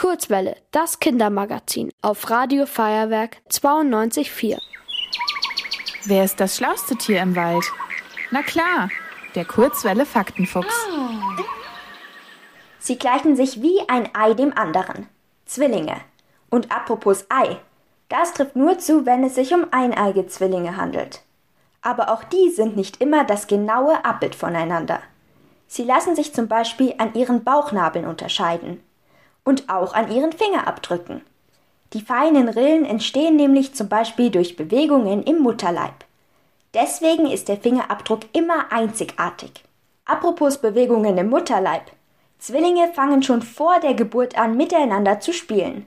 Kurzwelle, das Kindermagazin auf Radio Feuerwerk 92.4. Wer ist das schlauste Tier im Wald? Na klar, der Kurzwelle Faktenfuchs. Sie gleichen sich wie ein Ei dem anderen. Zwillinge. Und apropos Ei, das trifft nur zu, wenn es sich um eineige Zwillinge handelt. Aber auch die sind nicht immer das genaue Abbild voneinander. Sie lassen sich zum Beispiel an ihren Bauchnabeln unterscheiden und auch an ihren Fingerabdrücken. Die feinen Rillen entstehen nämlich zum Beispiel durch Bewegungen im Mutterleib. Deswegen ist der Fingerabdruck immer einzigartig. Apropos Bewegungen im Mutterleib. Zwillinge fangen schon vor der Geburt an miteinander zu spielen.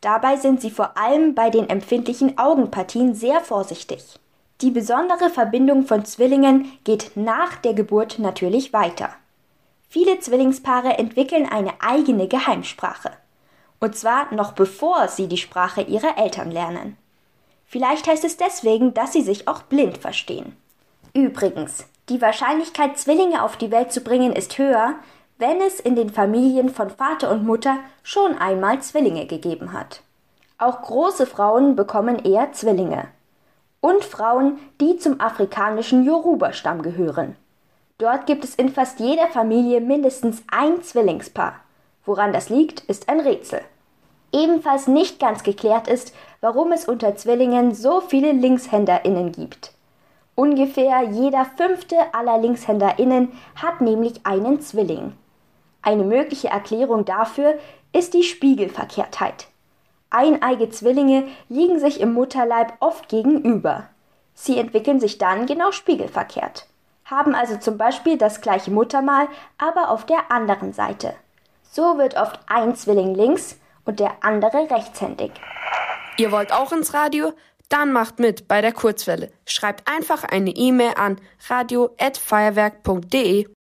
Dabei sind sie vor allem bei den empfindlichen Augenpartien sehr vorsichtig. Die besondere Verbindung von Zwillingen geht nach der Geburt natürlich weiter. Viele Zwillingspaare entwickeln eine eigene Geheimsprache. Und zwar noch bevor sie die Sprache ihrer Eltern lernen. Vielleicht heißt es deswegen, dass sie sich auch blind verstehen. Übrigens, die Wahrscheinlichkeit, Zwillinge auf die Welt zu bringen, ist höher, wenn es in den Familien von Vater und Mutter schon einmal Zwillinge gegeben hat. Auch große Frauen bekommen eher Zwillinge. Und Frauen, die zum afrikanischen Yoruba-Stamm gehören. Dort gibt es in fast jeder Familie mindestens ein Zwillingspaar. Woran das liegt, ist ein Rätsel. Ebenfalls nicht ganz geklärt ist, warum es unter Zwillingen so viele Linkshänderinnen gibt. Ungefähr jeder fünfte aller Linkshänderinnen hat nämlich einen Zwilling. Eine mögliche Erklärung dafür ist die Spiegelverkehrtheit. Eineige Zwillinge liegen sich im Mutterleib oft gegenüber. Sie entwickeln sich dann genau spiegelverkehrt haben also zum Beispiel das gleiche Muttermal, aber auf der anderen Seite. So wird oft ein Zwilling links und der andere rechtshändig. Ihr wollt auch ins Radio? Dann macht mit bei der Kurzwelle. Schreibt einfach eine E-Mail an radio@feuerwerk.de.